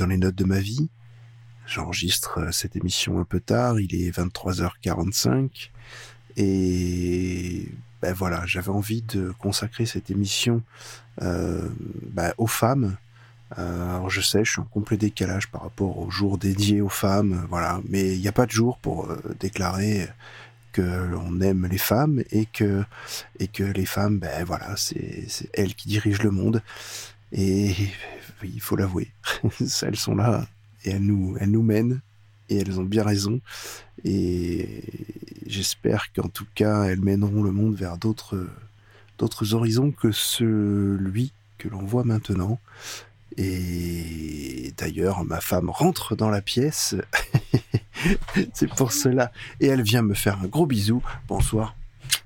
dans les notes de ma vie. J'enregistre euh, cette émission un peu tard, il est 23h45 et ben voilà, j'avais envie de consacrer cette émission euh, ben, aux femmes. Euh, alors je sais, je suis en complet décalage par rapport au jour dédié aux femmes, voilà, mais il n'y a pas de jour pour déclarer que l'on aime les femmes et que et que les femmes, ben voilà, c'est elles qui dirigent le monde. Et il faut l'avouer, elles sont là et elles nous, elles nous mènent et elles ont bien raison. Et j'espère qu'en tout cas, elles mèneront le monde vers d'autres, d'autres horizons que celui que l'on voit maintenant. Et d'ailleurs, ma femme rentre dans la pièce. C'est pour cela. Et elle vient me faire un gros bisou. Bonsoir,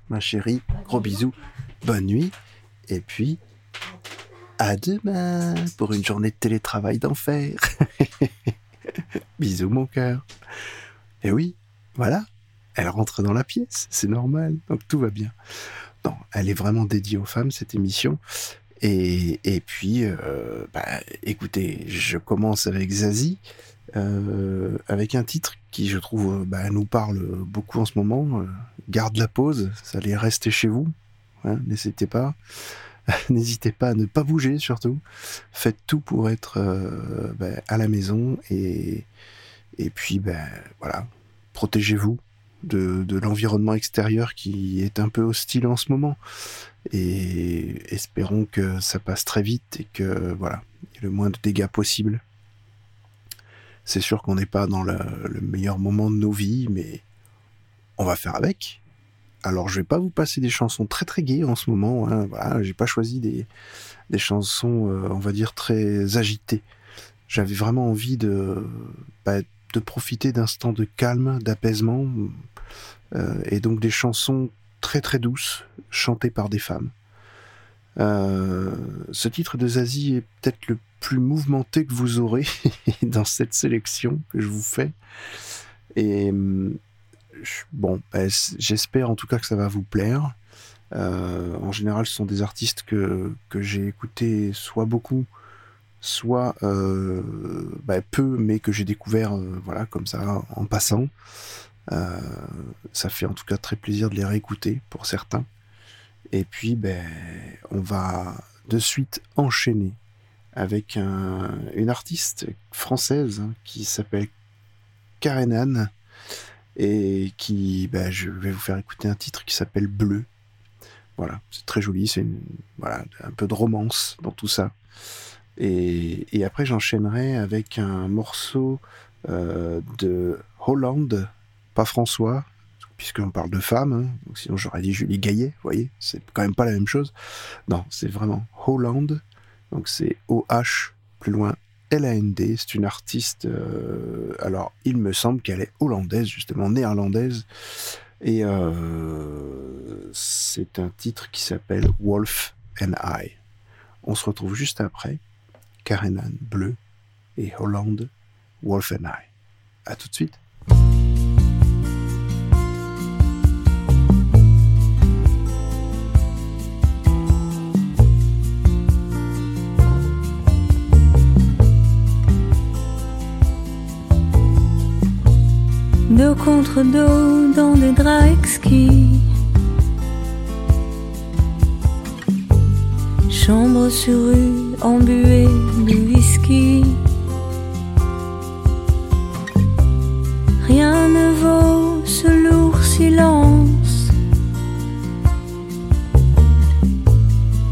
ma chérie. Gros bisou. Bonne nuit. Et puis, à demain pour une journée de télétravail d'enfer. Bisous mon cœur. Et oui, voilà, elle rentre dans la pièce, c'est normal, donc tout va bien. Non, elle est vraiment dédiée aux femmes, cette émission. Et, puis, euh, bah, écoutez, je commence avec Zazie, euh, avec un titre qui, je trouve, euh, bah, nous parle beaucoup en ce moment. garde la pause, ça allait rester chez vous. hein, N'hésitez pas. N'hésitez pas à ne pas bouger surtout. Faites tout pour être euh, ben, à la maison et, puis ben, voilà, protégez-vous. de, l'environnement extérieur qui est un peu hostile en ce moment. Et espérons que ça passe très vite et que voilà, il y ait le moins de dégâts possible. C'est sûr qu'on n'est pas dans le meilleur moment de nos vies, mais on va faire avec. Alors je vais pas vous passer des chansons très très gaies en ce moment. Hein, voilà, j'ai pas choisi des, des chansons, euh, on va dire très agitées. J'avais vraiment envie de bah, de profiter d'instants de calme, d'apaisement, euh, et donc des chansons très très douces chantées par des femmes. Euh, ce titre de Zazie est peut-être le plus mouvementé que vous aurez dans cette sélection que je vous fais. Et bon, ben, j'espère en tout cas que ça va vous plaire. Euh, en général, ce sont des artistes que, j'ai écoutés soit beaucoup, soit euh, ben, peu, mais que j'ai découvert euh, voilà, comme ça, en passant. ça fait en tout cas très plaisir de les réécouter pour certains. Et puis, ben, on va de suite enchaîner avec une artiste française hein, qui s'appelle Karen Anne et qui, bah, je vais vous faire écouter un titre qui s'appelle Bleu. Voilà, c'est très joli, c'est un peu de romance dans tout ça. Et, après, j'enchaînerai avec un morceau euh, de Hollande, pas François, puisqu'on parle de femmes, hein, sinon j'aurais dit Julie Gaillet, vous voyez, c'est quand même pas la même chose. Non, c'est vraiment Hollande, donc c'est O-H plus loin LAND, c'est une artiste, euh, alors il me semble qu'elle est hollandaise, justement néerlandaise, et euh, c'est un titre qui s'appelle Wolf and I. On se retrouve juste après, Karenan Bleu et Hollande Wolf and I. À tout de suite. Dos contre dos dans des draps exquis. Chambre sur rue embuée de whisky. Rien ne vaut ce lourd silence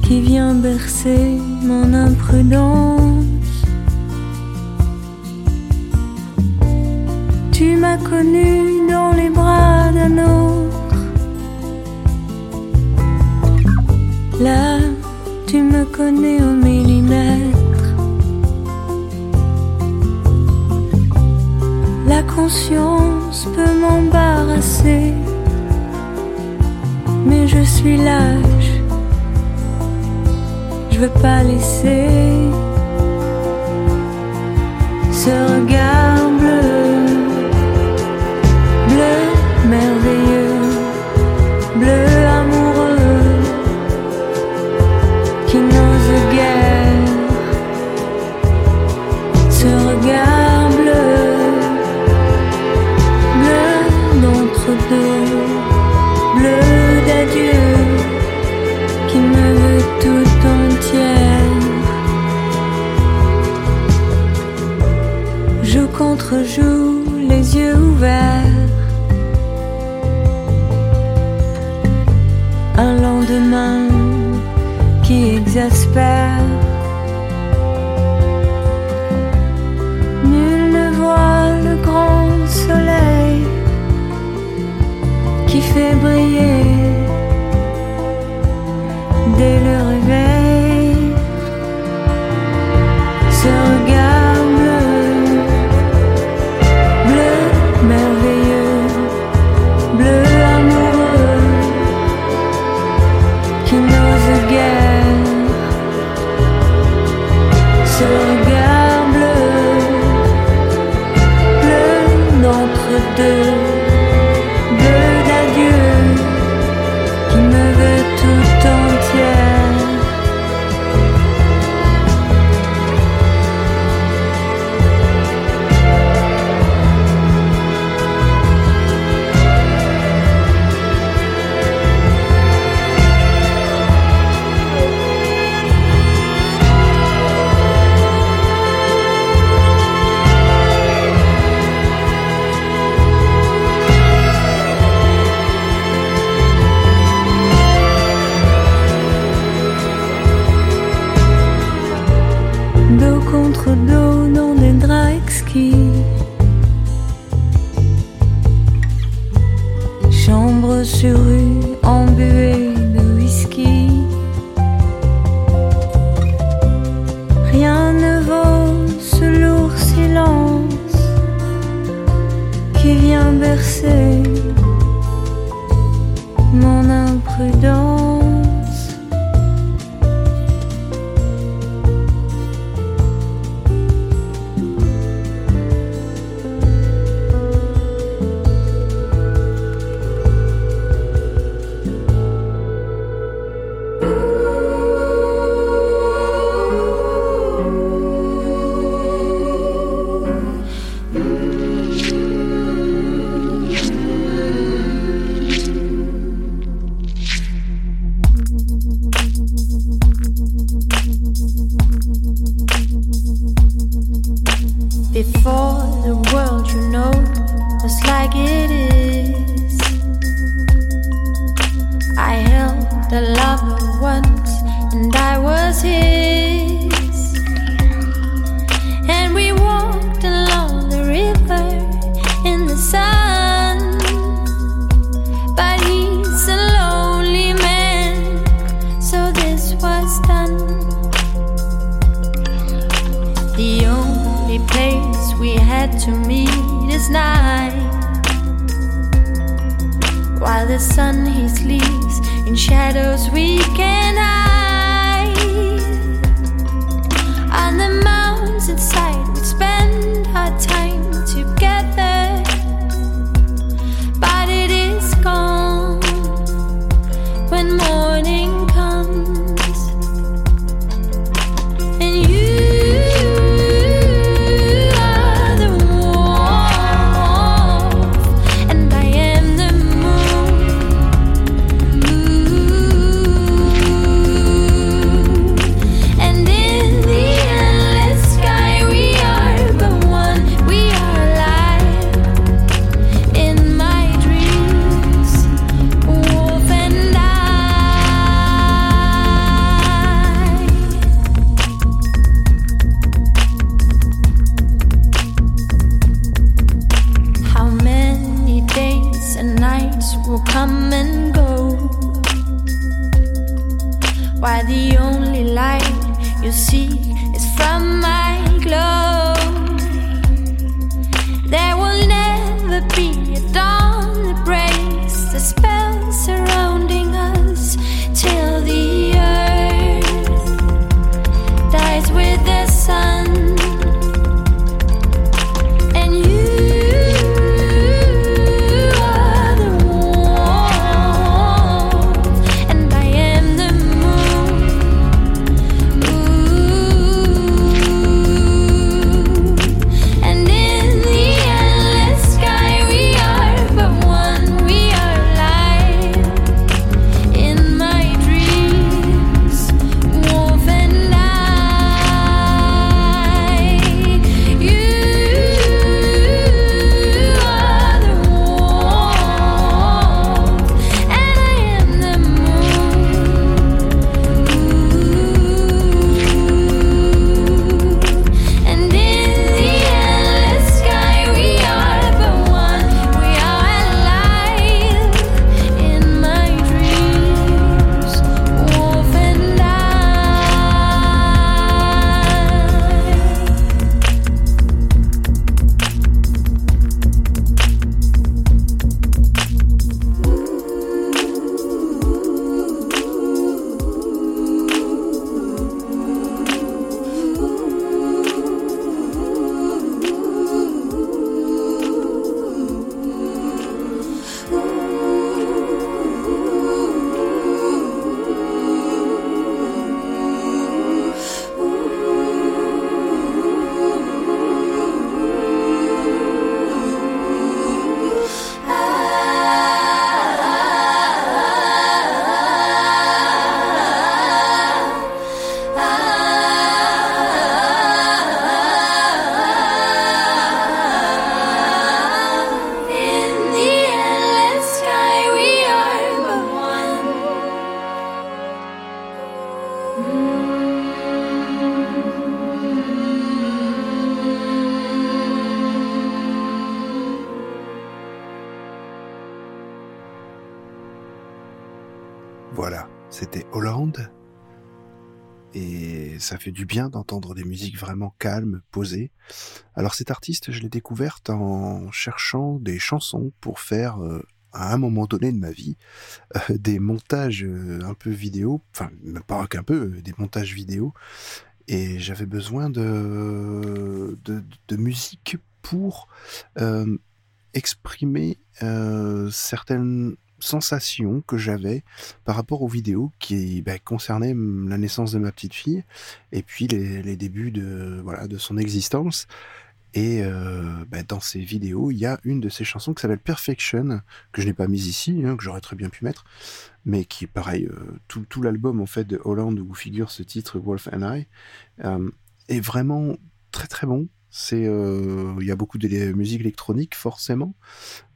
qui vient bercer mon imprudence. Tu m'as connu dans les bras d'un autre. Là, tu me connais au millimètre. La conscience peut m'embarrasser, mais je suis lâche. Je veux pas laisser ce regard Joue les yeux ouverts. un lendemain qui exaspère. Nul ne voit le grand soleil qui fait briller dès le du bien d'entendre des musiques vraiment calmes, posées. Alors cet artiste, je l'ai découverte en cherchant des chansons pour faire, euh, à un moment donné de ma vie, euh, des montages euh, un peu vidéo, enfin pas qu'un peu, des montages vidéo. Et j'avais besoin de, de, de musique pour exprimer certaines sensation que j'avais par rapport aux vidéos qui bah, concernaient la naissance de ma petite fille et puis les, débuts de voilà de son existence. Et euh, bah, dans ces vidéos, il y a une de ces chansons qui s'appelle Perfection, que je n'ai pas mise ici, hein, que j'aurais très bien pu mettre, mais qui est pareil, euh, tout, tout l'album en fait de Holland où figure ce titre Wolf and I euh, est vraiment très très bon. C'est, il y a beaucoup de musique électronique forcément,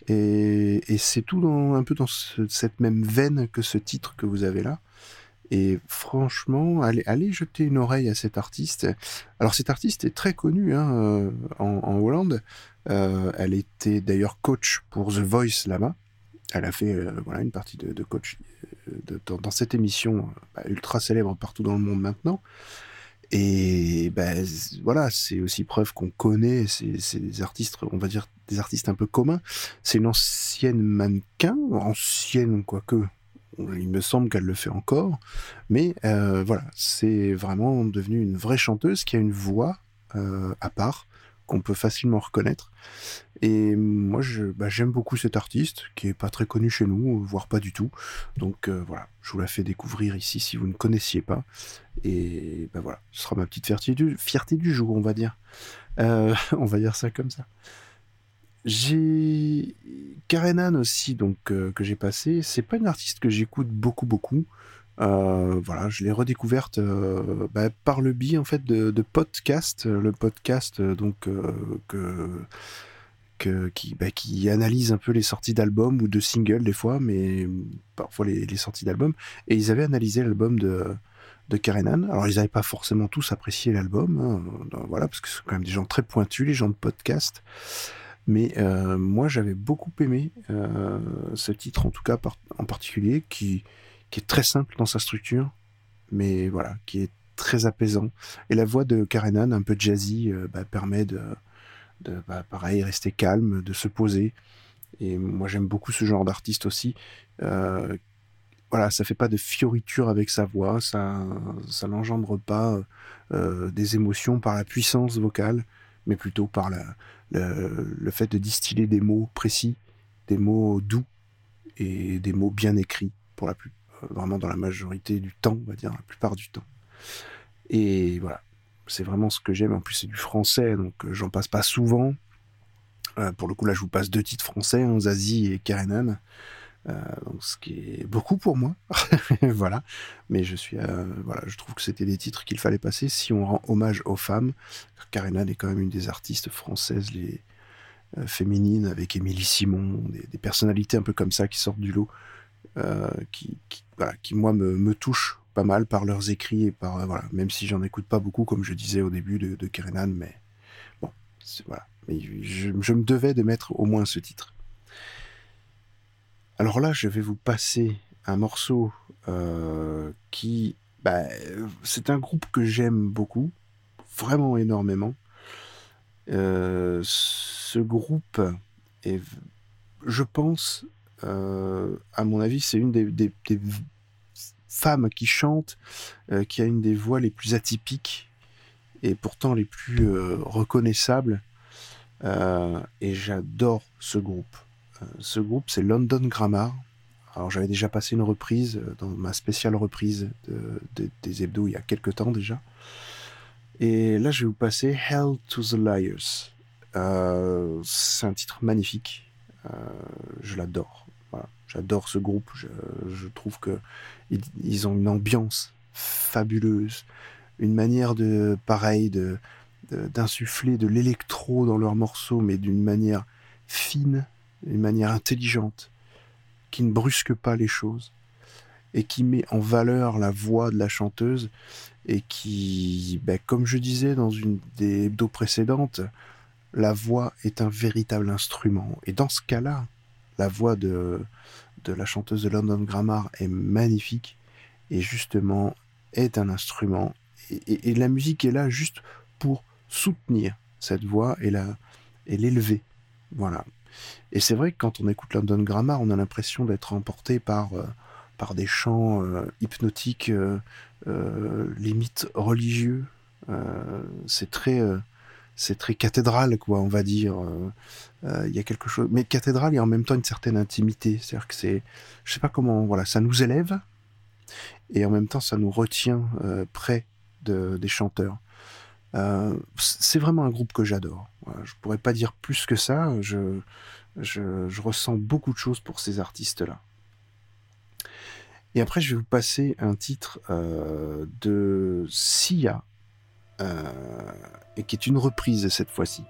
et, c'est tout un peu dans cette même veine que ce titre que vous avez là. Et franchement, allez, allez jeter une oreille à cet artiste. Alors cet artiste est très connu hein, euh, en, Hollande. Euh, elle était d'ailleurs coach pour The Voice là-bas. Elle a fait euh, voilà une partie de, coach dans, cette émission bah, ultra célèbre partout dans le monde maintenant. Et ben voilà, c'est aussi preuve qu'on connaît ces, artistes, on va dire des artistes un peu communs. C'est une ancienne mannequin, ancienne quoique, il me semble qu'elle le fait encore, mais euh, voilà, c'est vraiment devenu une vraie chanteuse qui a une voix euh, à part qu'on peut facilement reconnaître. Et moi, bah, j'aime beaucoup cet artiste qui est pas très connu chez nous, voire pas du tout. Donc euh, voilà, je vous la fais découvrir ici si vous ne connaissiez pas. Et ben voilà, ce sera ma petite fierté du, fierté du jour, on va dire. Euh, on va dire ça comme ça. J'ai Karenan aussi, donc euh, que j'ai passé. C'est pas une artiste que j'écoute beaucoup, beaucoup. Euh, voilà, je l'ai redécouverte euh, bah, par le biais en fait de, de podcast, le podcast euh, donc que, qui, bah, qui analyse un peu les sorties d'albums ou de singles des fois, mais parfois les, les sorties d'albums. Et ils avaient analysé l'album de de Karenan. Alors ils n'avaient pas forcément tous apprécié l'album, hein, voilà, parce que c'est quand même des gens très pointus, les gens de podcast. Mais moi j'avais beaucoup aimé ce titre en tout cas en particulier qui qui est très simple dans sa structure, mais voilà, qui est très apaisant. Et la voix de Karenan, un peu jazzy, euh, bah, permet de, bah, pareil, rester calme, de se poser. Et moi, j'aime beaucoup ce genre d'artiste aussi. Euh, voilà, ça fait pas de fioriture avec sa voix, ça, ça n'engendre pas euh, des émotions par la puissance vocale, mais plutôt par le fait de distiller des mots précis, des mots doux et des mots bien écrits pour la, plus, vraiment dans la majorité du temps, on va dire, la plupart du temps. Et voilà, c'est vraiment ce que j'aime. En plus, c'est du français, donc euh, j'en passe pas souvent. Euh, pour le coup, là, je vous passe deux titres français, hein, Zazie et Karenan. Euh, ce qui est beaucoup pour moi, voilà. Mais je suis, voilà, je trouve que c'était des titres qu'il fallait passer si on rend hommage aux femmes. Karenan est quand même une des artistes françaises les féminines avec Émilie Simon, des, personnalités un peu comme ça qui sortent du lot. Euh, qui, qui, moi, me, me touchent pas mal par leurs écrits et par, euh, voilà, même si j'en écoute pas beaucoup, comme je disais au début de, de Kerenan, mais bon, voilà. Mais je, me devais de mettre au moins ce titre. Alors là, je vais vous passer un morceau euh, qui, bah, c'est un groupe que j'aime beaucoup, vraiment énormément. Ce groupe est, je pense, à mon avis, c'est une des, femmes qui chante, euh, qui a une des voix les plus atypiques et pourtant les plus euh, reconnaissables. et j'adore ce groupe. ce groupe, c'est London Grammar. Alors j'avais déjà passé une reprise dans ma spéciale reprise des hebdos il y a quelques temps déjà. Et là, je vais vous passer Hell to the Liars. c'est un titre magnifique. Je l'adore. J'adore ce groupe. Je, trouve que ils, ont une ambiance fabuleuse, une manière de pareil de d'insuffler de, l'électro dans leurs morceaux, mais d'une manière fine, d'une manière intelligente, qui ne brusque pas les choses et qui met en valeur la voix de la chanteuse et qui, ben, comme je disais dans une des hebdos précédentes, la voix est un véritable instrument. Et dans ce cas-là, la voix de, de la chanteuse de London Grammar est magnifique. et justement est un instrument. Et, la musique est là juste pour soutenir cette voix et et l'élever. Voilà. Et c'est vrai que quand on écoute London Grammar, on a l'impression d'être emporté par, euh, par des chants euh, hypnotiques, euh, limite religieux. c'est très, c'est très cathédral, quoi, on va dire. Il y a quelque chose, mais cathédral, il y a en même temps une certaine intimité. C'est-à-dire que c'est, je sais pas comment, voilà, ça nous élève et en même temps ça nous retient près de, des chanteurs. Euh, c'est vraiment un groupe que j'adore. Je pourrais pas dire plus que ça. Je, je, ressens beaucoup de choses pour ces artistes-là. Et après, je vais vous passer un titre euh, de Sia, euh, et qui est une reprise cette fois-ci.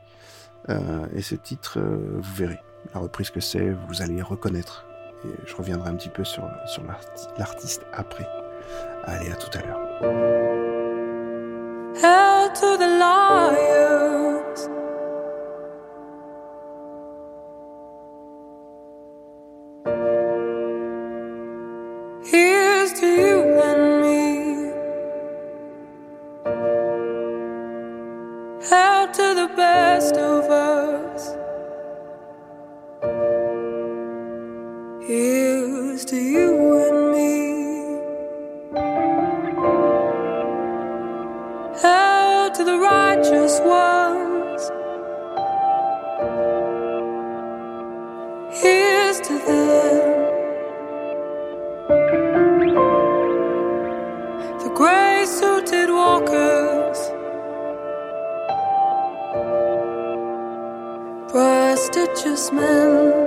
et ce titre, vous verrez, la reprise que c'est, vous allez reconnaître. Et je reviendrai un petit peu sur, sur l'artiste après. Allez, à tout à l'heure. The best of us. Here's to you and me. Hail to the righteous ones. Christmas.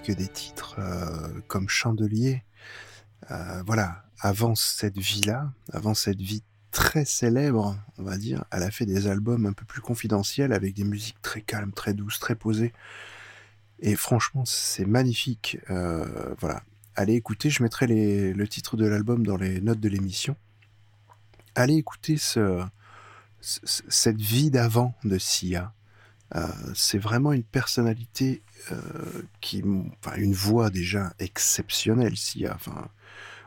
Que des titres euh, comme Chandelier. Euh, voilà, avant cette vie-là, avant cette vie très célèbre, on va dire, elle a fait des albums un peu plus confidentiels avec des musiques très calmes, très douces, très posées. Et franchement, c'est magnifique. Euh, voilà, allez écouter, je mettrai le titre de l'album dans les notes de l'émission. Allez écouter ce, ce- cette vie d'avant de Sia. C'est vraiment une personnalité euh, qui, enfin, une voix déjà exceptionnelle. Sia. Enfin,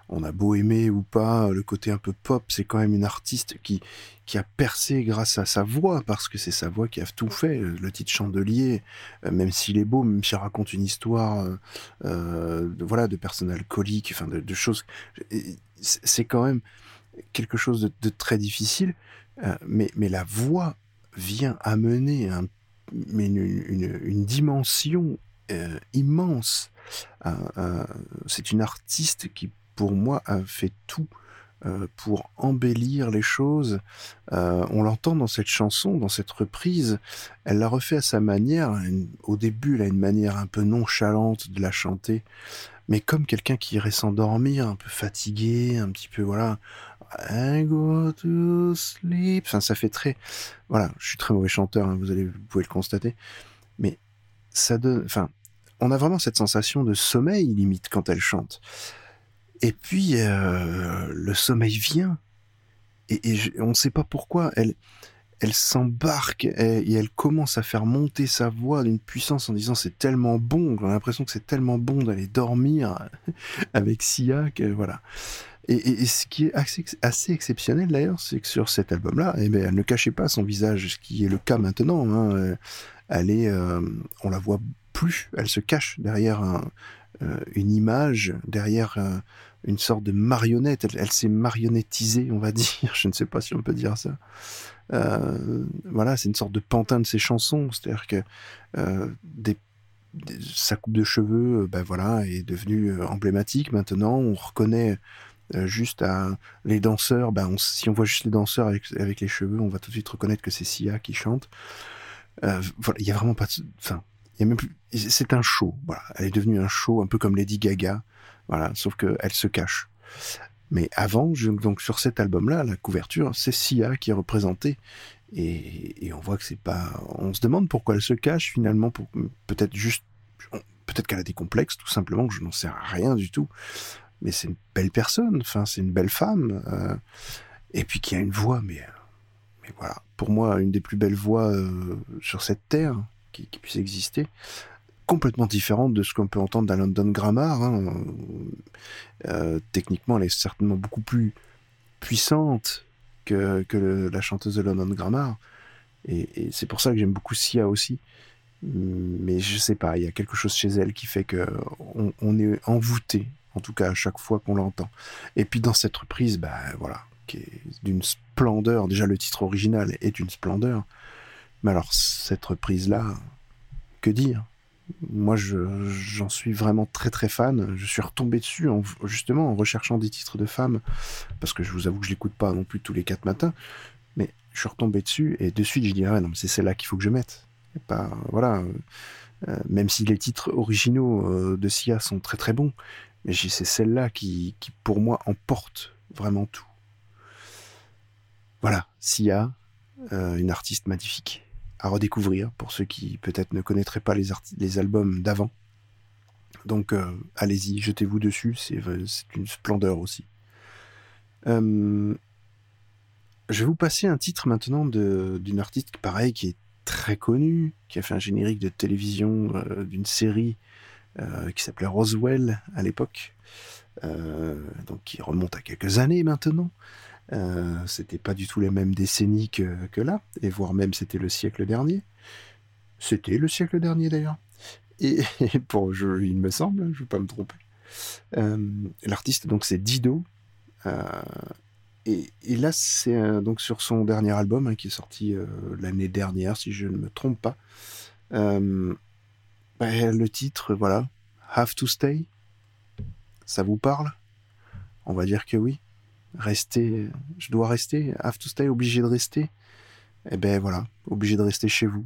on a beau aimer ou pas le côté un peu pop, c'est quand même une artiste qui qui a percé grâce à sa voix parce que c'est sa voix qui a tout fait. Le titre Chandelier, euh, même s'il est beau, même s'il raconte une histoire, euh, euh, de, voilà, de personnes alcooliques, enfin, de, de choses, c'est quand même quelque chose de, très difficile. euh, mais mais la voix vient amener un mais une, dimension euh, immense. Euh, euh, c'est une artiste qui, pour moi, a fait tout pour embellir les choses. On l'entend dans cette chanson, dans cette reprise. Elle l'a refait à sa manière. Au début, elle a une manière un peu nonchalante de la chanter, mais comme quelqu'un qui irait s'endormir, un peu fatigué, un petit peu, voilà. I go to sleep. Enfin, ça fait très. Voilà, je suis très mauvais chanteur, hein, vous, allez, vous pouvez le constater. Mais ça donne. Enfin, on a vraiment cette sensation de sommeil, limite, quand elle chante. Et puis, euh, le sommeil vient. Et, on ne sait pas pourquoi. Elle, elle s'embarque et, et elle commence à faire monter sa voix d'une puissance en disant c'est tellement bon. On a l'impression que c'est tellement bon d'aller dormir avec Sia que voilà. Et, ce qui est assez, exceptionnel d'ailleurs, c'est que sur cet album-là, eh ben, elle ne cachait pas son visage, ce qui est le cas maintenant. hein. Euh, Elle est, euh, on la voit plus, elle se cache derrière euh, une image, derrière une sorte de marionnette. Elle, s'est marionnettisée, on va dire. Je ne sais pas si on peut dire ça. Voilà, c'est une sorte de pantin de ses chansons, c'est-à-dire que sa coupe de cheveux, ben voilà, est devenue emblématique. Maintenant, on reconnaît juste à les danseurs. Ben si on voit juste les danseurs avec, les cheveux, on va tout de suite reconnaître que c'est Sia qui chante. Euh, voilà, il y a vraiment pas de, c'est un show. Elle est devenue un show, un peu comme Lady Gaga. Voilà, sauf que elle se cache. Mais avant, donc sur cet album-là, la couverture, c'est Sia qui est représentée. Et, on voit que c'est pas. On se demande pourquoi elle se cache finalement. Peut-être juste, peut-être qu'elle a des complexes, tout simplement. Je n'en sais rien du tout. Mais c'est une belle personne. Enfin, c'est une belle femme. euh, et puis qui a une voix, mais, euh, mais voilà. Pour moi, une des plus belles voix euh, sur cette terre qui, puisse exister. Complètement différente de ce qu'on peut entendre dans London Grammar. hein. Techniquement, elle est certainement beaucoup plus puissante que, que la chanteuse de London Grammar. Et, c'est pour ça que j'aime beaucoup Sia aussi. Mais je sais pas, il y a quelque chose chez elle qui fait que on, on est envoûté, en tout cas à chaque fois qu'on l'entend. Et puis dans cette reprise, bah voilà, qui est d'une splendeur. Déjà, le titre original est d'une splendeur. Mais alors, cette reprise-là, que dire? Moi, je- j'en suis vraiment très très fan. Je suis retombé dessus, en, justement, en recherchant des titres de femmes, parce que je vous avoue que je l'écoute pas non plus tous les quatre matins. Mais je suis retombé dessus, et de suite, je dis, ah non, mais c'est celle-là qu'il faut que je mette. Voilà, euh, même si les titres originaux euh, de Sia sont très très bons, mais c'est celle-là qui, pour moi, emporte vraiment tout. Voilà, Sia, euh, une artiste magnifique à redécouvrir pour ceux qui peut-être ne connaîtraient pas les, albums d'avant. Donc euh, allez-y, jetez-vous dessus, c'est euh, une splendeur aussi. Euh, je vais vous passer un titre maintenant d'une artiste pareil qui est très connue, qui a fait un générique de télévision d'une série qui s'appelait Roswell à l'époque, euh, donc qui remonte à quelques années maintenant. Euh, c'était pas du tout les mêmes décennies que, que là, et voire même c'était le siècle dernier. C'était le siècle dernier d'ailleurs. Et, et pour je, il me semble, hein, je ne vais pas me tromper. Euh, L'artiste donc c'est Dido. Euh, et, là c'est euh, donc sur son dernier album hein, qui est sorti euh, l'année dernière si je ne me trompe pas. Ben, le titre voilà, Have to Stay. Ça vous parle? On va dire que oui rester, je dois rester, have to stay, obligé de rester. Et ben voilà, obligé de rester chez vous.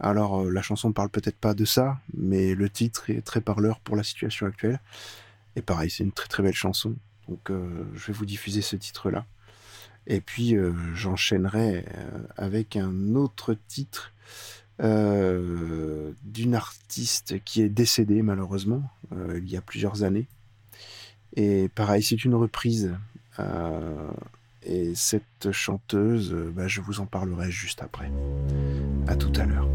Alors euh, la chanson parle peut-être pas de ça, mais le titre est très parleur pour la situation actuelle. Et pareil, c'est une très très belle chanson. Donc euh, je vais vous diffuser ce titre-là. Et puis euh, j'enchaînerai avec un autre titre euh, d'une artiste qui est décédée malheureusement euh, il y a plusieurs années. Et pareil, c'est une reprise euh, et cette chanteuse, bah, je vous en parlerai juste après. À tout à l'heure.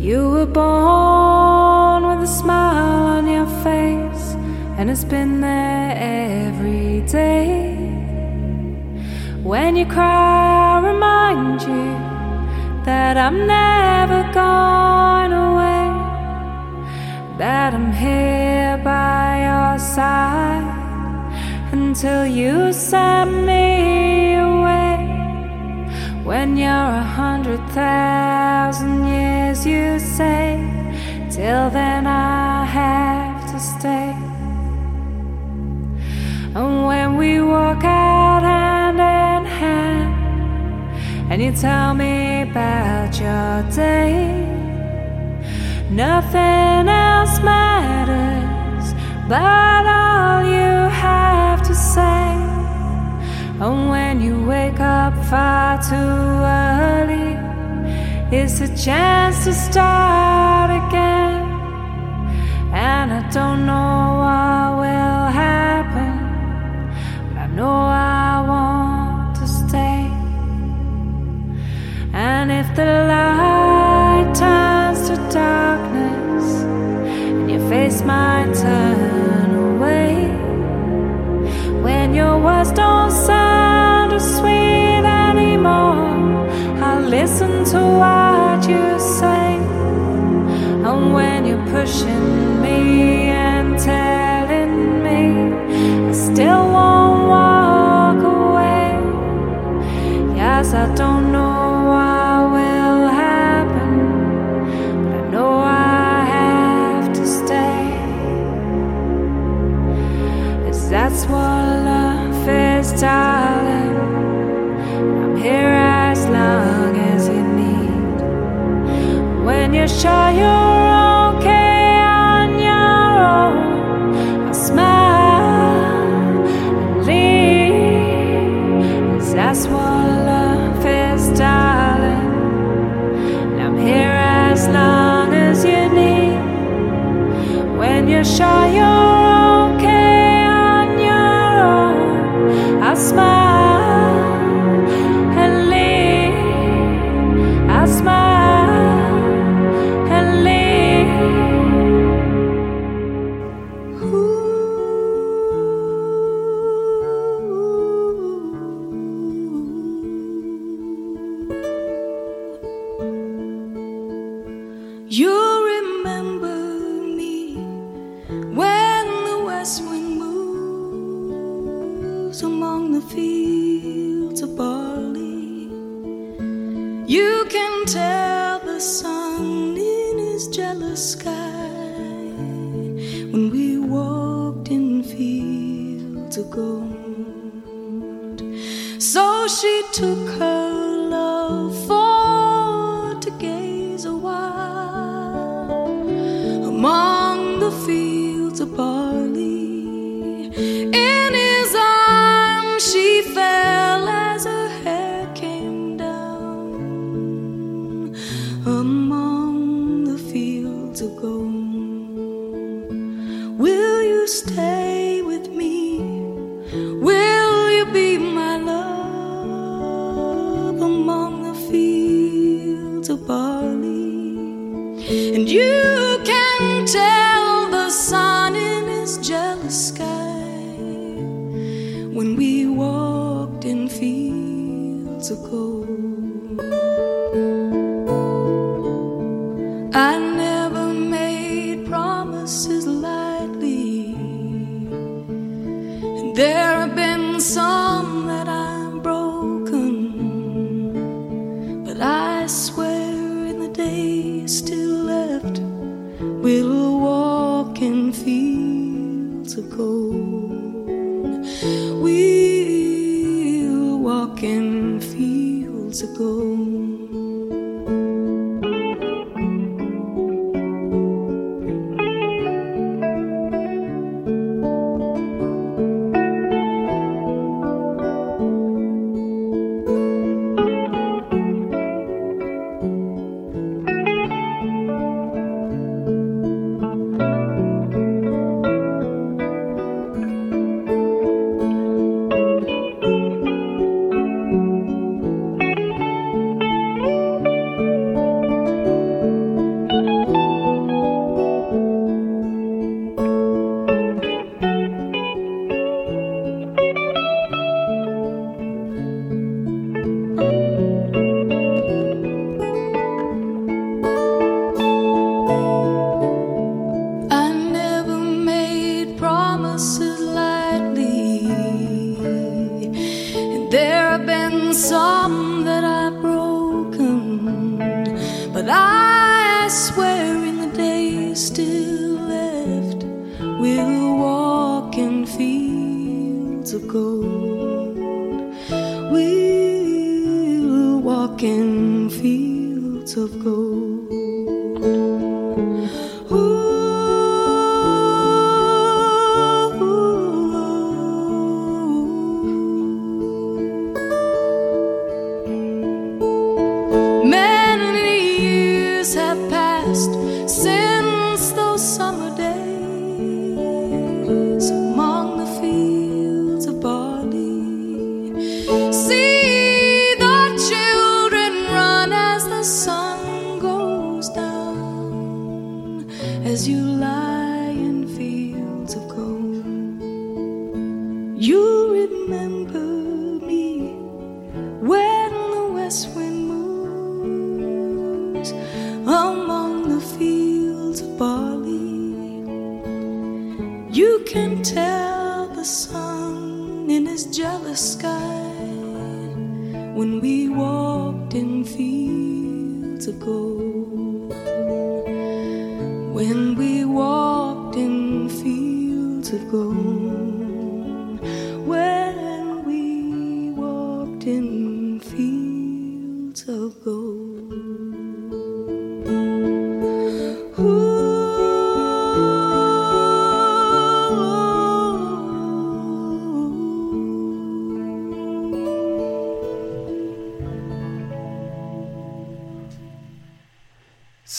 You were born with a smile on your face, and it's been there every day. When you cry, I remind you that I'm never going away, that I'm here by your side until you send me away. When you're a hundred thousand years, you say, till then I have to stay. And when we walk out hand in hand, and you tell me about your day, nothing else matters but all you have to say. And when you wake up far too early, it's a chance to start again. And I don't know what will happen, but I know I And if the light turns to darkness, and your face might turn away, when your words don't sound as sweet anymore, I'll listen to what you say. And when you're pushing me and telling me I still won't walk away, yes, I don't darling. I'm here as long as you need. When you're sure you're okay on your own, I'll smile and leave. Yes, that's what love is, darling. I'm here as long as you need. When you're sure you're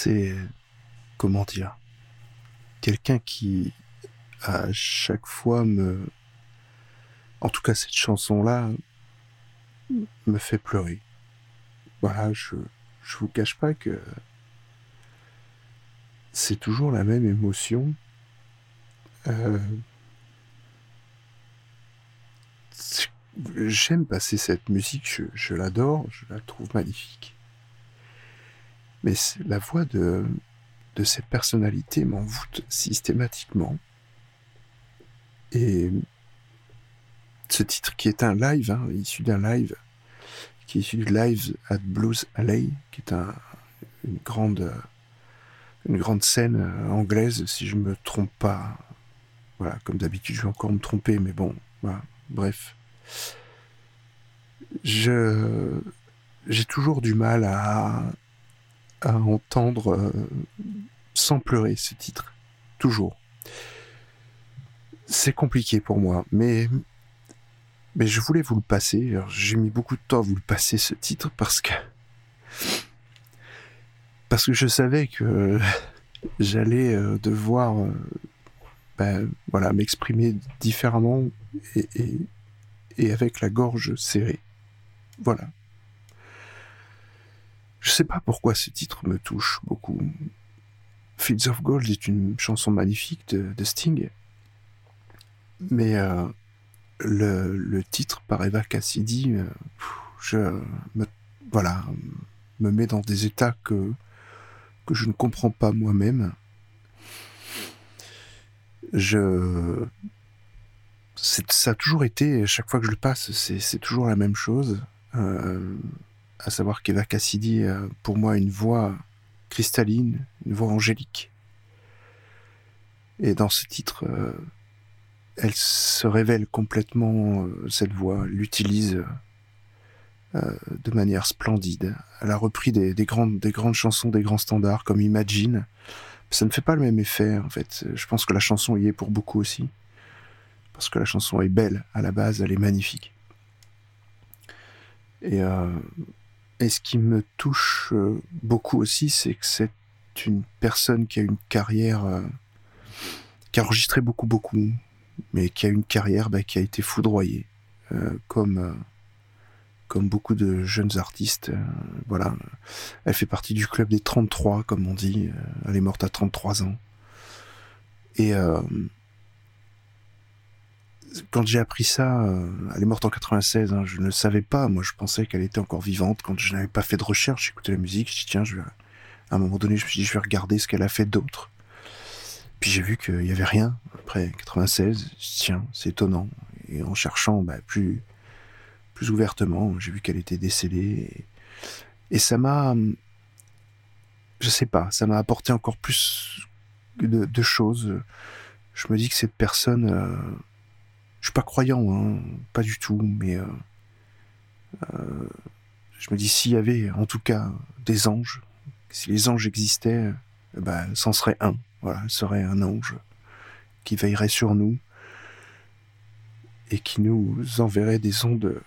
c'est, comment dire, quelqu'un qui, à chaque fois, me... En tout cas, cette chanson-là me fait pleurer. Voilà, je, je vous cache pas que c'est toujours la même émotion. Euh, j'aime passer cette musique, je l'adore, je la trouve magnifique. Mais la voix de, de cette personnalité m'envoûte systématiquement. Et ce titre qui est un live, hein, issu d'un live, qui est issu du live at Blues Alley, qui est une grande scène anglaise, si je ne me trompe pas. Voilà, comme d'habitude, je vais encore me tromper, mais bon, bref. J'ai toujours du mal à à entendre euh, sans pleurer ce titre, toujours. C'est compliqué pour moi, mais mais je voulais vous le passer. J'ai mis beaucoup de temps à vous le passer ce titre parce que parce que je savais que j'allais euh, devoir euh, ben, voilà m'exprimer différemment et, avec la gorge serrée. Voilà. Je sais pas pourquoi ce titre me touche beaucoup. Fields of Gold est une chanson magnifique de, Sting, mais euh, le, titre par Eva Cassidy, euh, je me, voilà, me met dans des états que que je ne comprends pas moi-même. Je ça a toujours été, chaque fois que je le passe, c'est toujours la même chose. Euh, à savoir qu'Eva Cassidy a pour moi une voix cristalline, une voix angélique. Et dans ce titre, euh, elle se révèle complètement, euh, cette voix, l'utilise euh, de manière splendide. Elle a repris des, des, grandes, des grandes chansons, des grands standards comme Imagine. Ça ne fait pas le même effet, en fait. Je pense que la chanson y est pour beaucoup aussi. Parce que la chanson est belle à la base, elle est magnifique. Et, euh, et ce qui me touche euh, beaucoup aussi, c'est que c'est une personne qui a une carrière, euh, qui a enregistré beaucoup, beaucoup, mais qui a une carrière bah, qui a été foudroyée, euh, comme, comme beaucoup de jeunes artistes. voilà. Elle fait partie du club des 33, comme on dit. Elle est morte à 33 ans. Et quand j'ai appris ça, euh, elle est morte en 96, hein, je ne le savais pas. Moi, je pensais qu'elle était encore vivante. Quand je n'avais pas fait de recherche, j'écoutais la musique, je dis tiens, je vais... à un moment donné, je me suis dit je vais regarder ce qu'elle a fait d'autre. Puis j'ai vu qu'il n'y avait rien après 96. Je dis, tiens, c'est étonnant. Et en cherchant bah, plus, plus ouvertement, j'ai vu qu'elle était décédée. Et, ça m'a, je sais pas, ça m'a apporté encore plus de, de, choses. Je me dis que cette personne, euh, je suis pas croyant, hein, pas du tout, mais euh, euh, je me dis s'il y avait en tout cas des anges, si les anges existaient, ben, c'en serait un. Voilà, serait un ange qui veillerait sur nous et qui nous enverrait des ondes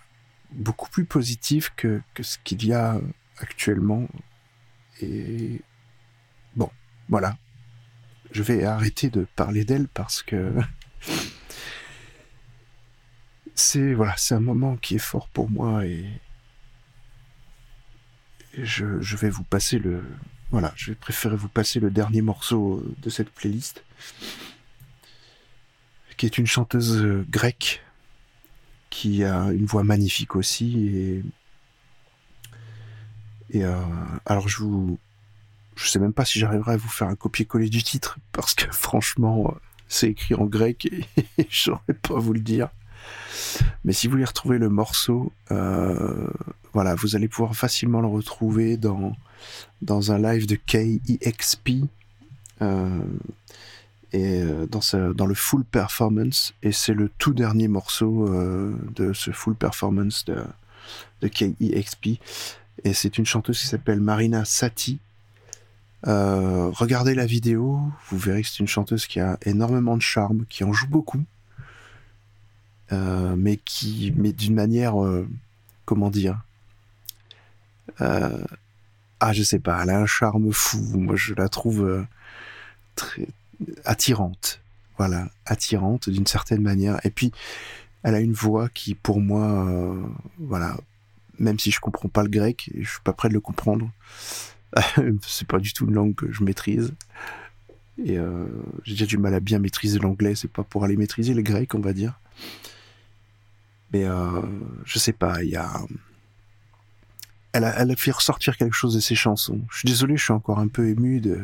beaucoup plus positives que, que ce qu'il y a actuellement. Et bon, voilà. Je vais arrêter de parler d'elle parce que c'est voilà, c'est un moment qui est fort pour moi et, je, vais vous passer le voilà, je vais préférer vous passer le dernier morceau de cette playlist, qui est une chanteuse grecque qui a une voix magnifique aussi. Et, et euh, alors, je vous. Je sais même pas si j'arriverai à vous faire un copier-coller du titre, parce que franchement, c'est écrit en grec et, et je saurais pas vous le dire. Mais si vous voulez retrouver le morceau, euh, voilà, vous allez pouvoir facilement le retrouver dans, un live de KEXP euh, et dans, le full performance. Et c'est le tout dernier morceau euh, de ce full performance de, de KEXP. Et c'est une chanteuse qui s'appelle Marina Sati. Euh, regardez la vidéo, vous verrez que c'est une chanteuse qui a énormément de charme, qui en joue beaucoup. Euh, mais qui, mais d'une manière, euh, comment dire, euh, ah, je sais pas, elle a un charme fou. Moi, je la trouve très attirante. Voilà, attirante d'une certaine manière. Et puis, elle a une voix qui, pour moi, voilà, même si je comprends pas le grec, et je suis pas prêt de le comprendre, c'est pas du tout une langue que je maîtrise. Et j'ai déjà du mal à bien maîtriser l'anglais, c'est pas pour aller maîtriser le grec, on va dire. Mais euh, je sais pas, y a. Elle a, fait ressortir quelque chose de ses chansons. Je suis désolé, je suis encore un peu ému de,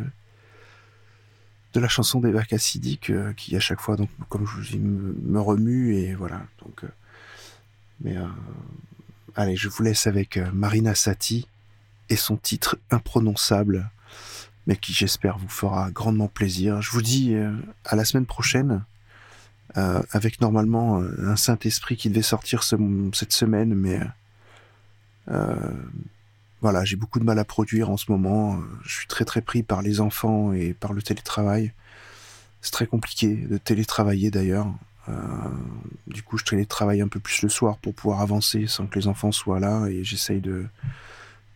la chanson d'Eva Cassidy qui, à chaque fois, comme je vous dis, me, remue et voilà. Donc, euh, mais euh, allez, je vous laisse avec euh, Marina Sati et son titre imprononçable, mais qui j'espère vous fera grandement plaisir. Je vous dis à la semaine prochaine, euh, avec normalement euh, un Saint-Esprit qui devait sortir ce- cette semaine, mais euh, voilà, j'ai beaucoup de mal à produire en ce moment. Je suis très très pris par les enfants et par le télétravail. C'est très compliqué de télétravailler d'ailleurs. Du coup, je télétravaille un peu plus le soir pour pouvoir avancer sans que les enfants soient là et j'essaye de,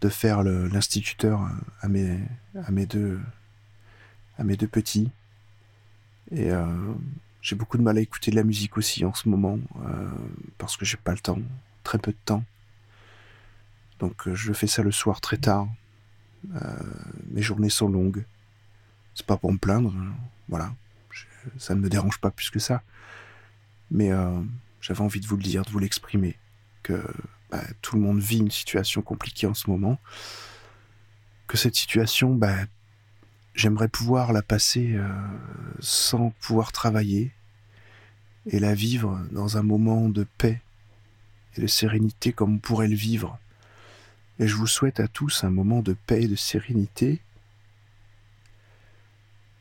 de faire l'instituteur à mes, à, mes deux, à mes deux petits. Et j'ai beaucoup de mal à écouter de la musique aussi en ce moment euh, parce que j'ai pas le temps, très peu de temps. Donc euh, je fais ça le soir très tard. Euh, mes journées sont longues. C'est pas pour me plaindre, hein. voilà. Ça ne me dérange pas plus que ça. Mais j'avais envie de vous le dire, de vous l'exprimer, que bah, tout le monde vit une situation compliquée en ce moment, que cette situation, bah, j'aimerais pouvoir la passer euh, sans pouvoir travailler et la vivre dans un moment de paix et de sérénité comme on pourrait le vivre. Et je vous souhaite à tous un moment de paix et de sérénité.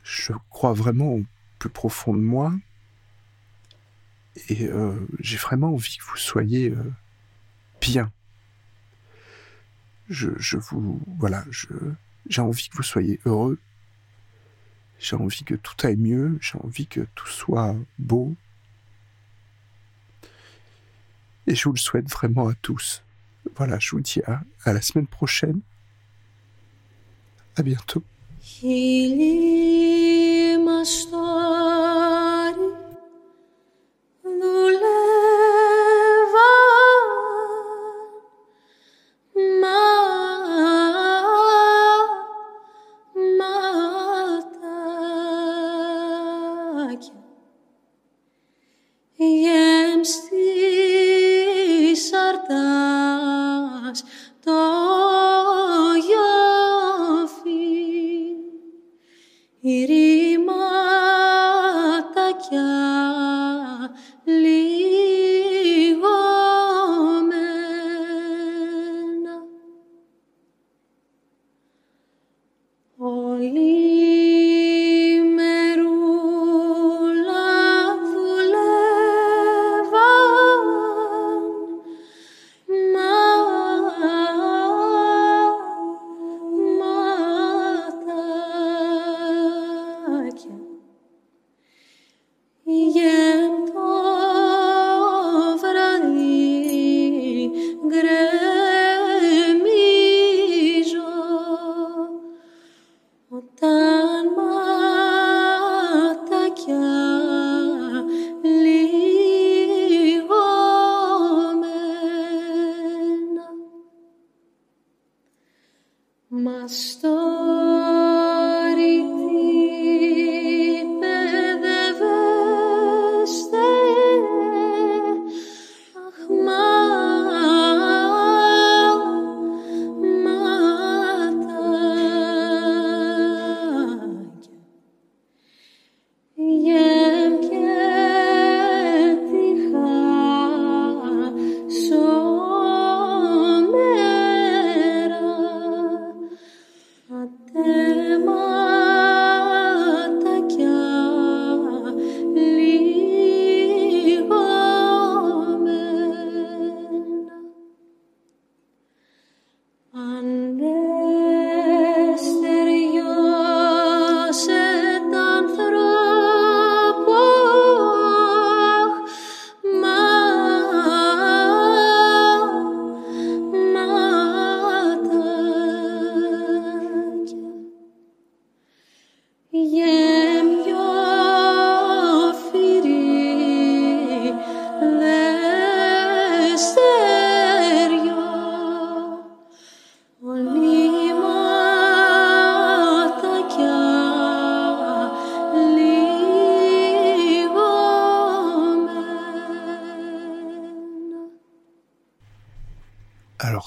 Je crois vraiment au plus profond de moi et euh, j'ai vraiment envie que vous soyez euh, bien. Je, je vous voilà, j'ai envie que vous soyez heureux. J'ai envie que tout aille mieux. J'ai envie que tout soit beau. Et je vous le souhaite vraiment à tous. Voilà, je vous dis à, à la semaine prochaine. À bientôt.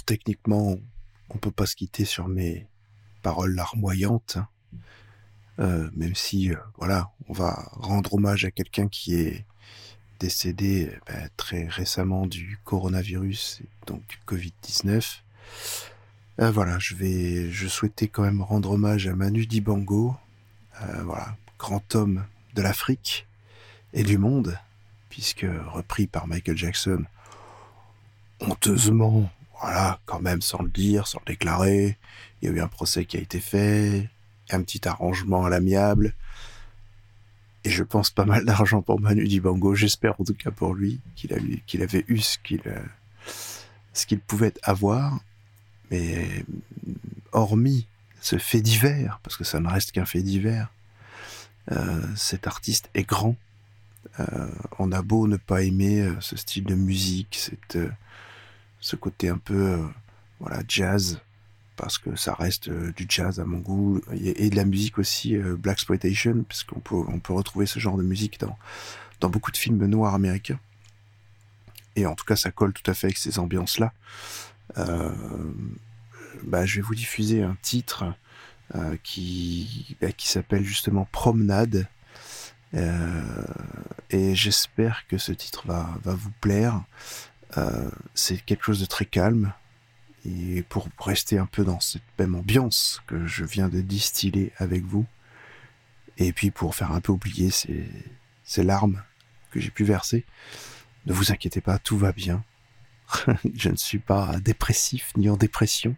Techniquement, on peut pas se quitter sur mes paroles larmoyantes, hein. Euh, même si euh, voilà, on va rendre hommage à quelqu'un qui est décédé bah, très récemment du coronavirus, donc du Covid-19. Euh, voilà, je vais, je souhaitais quand même rendre hommage à Manu Dibango, voilà, grand homme de l'Afrique et du monde, puisque repris par Michael Jackson, honteusement, voilà, quand même sans le dire, sans le déclarer. Il y a eu un procès qui a été fait, un petit arrangement à l'amiable. Et je pense pas mal d'argent pour Manu Dibango, j'espère en tout cas pour lui, qu'il avait eu ce qu'il pouvait avoir. Mais hormis ce fait divers, parce que ça ne reste qu'un fait divers, euh, cet artiste est grand. Euh, on a beau ne pas aimer euh, ce style de musique, cette, ce côté un peu euh, voilà jazz, parce que ça reste euh, du jazz à mon goût, et, de la musique aussi euh, black exploitation, parce qu'on peut, on peut retrouver ce genre de musique dans, dans beaucoup de films noirs américains. Et en tout cas, ça colle tout à fait avec ces ambiances-là. Euh, bah, je vais vous diffuser un titre qui, bah, qui s'appelle justement Promenade. Et j'espère que ce titre va, va vous plaire. Euh, c'est quelque chose de très calme. Et pour rester un peu dans cette même ambiance que je viens de distiller avec vous, et puis pour faire un peu oublier ces, ces larmes que j'ai pu verser, ne vous inquiétez pas, tout va bien. je ne suis pas dépressif ni en dépression.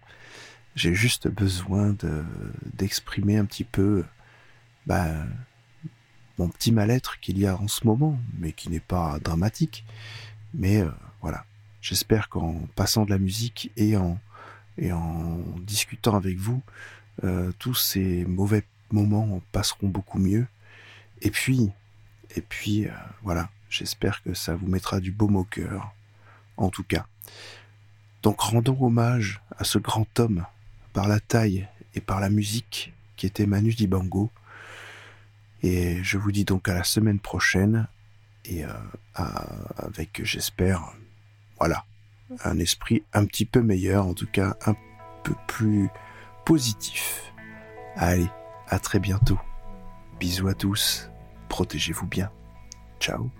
J'ai juste besoin de d'exprimer un petit peu bah, mon petit mal-être qu'il y a en ce moment, mais qui n'est pas dramatique. Mais euh, voilà, j'espère qu'en passant de la musique et en et en discutant avec vous, euh, tous ces mauvais moments passeront beaucoup mieux. Et puis, et puis euh, voilà, j'espère que ça vous mettra du baume au cœur, en tout cas. Donc rendons hommage à ce grand homme par la taille et par la musique qui était Manu Dibango. Et je vous dis donc à la semaine prochaine et euh, avec, j'espère, voilà, un esprit un petit peu meilleur, en tout cas un peu plus positif. Allez, à très bientôt. Bisous à tous. Protégez-vous bien. Ciao.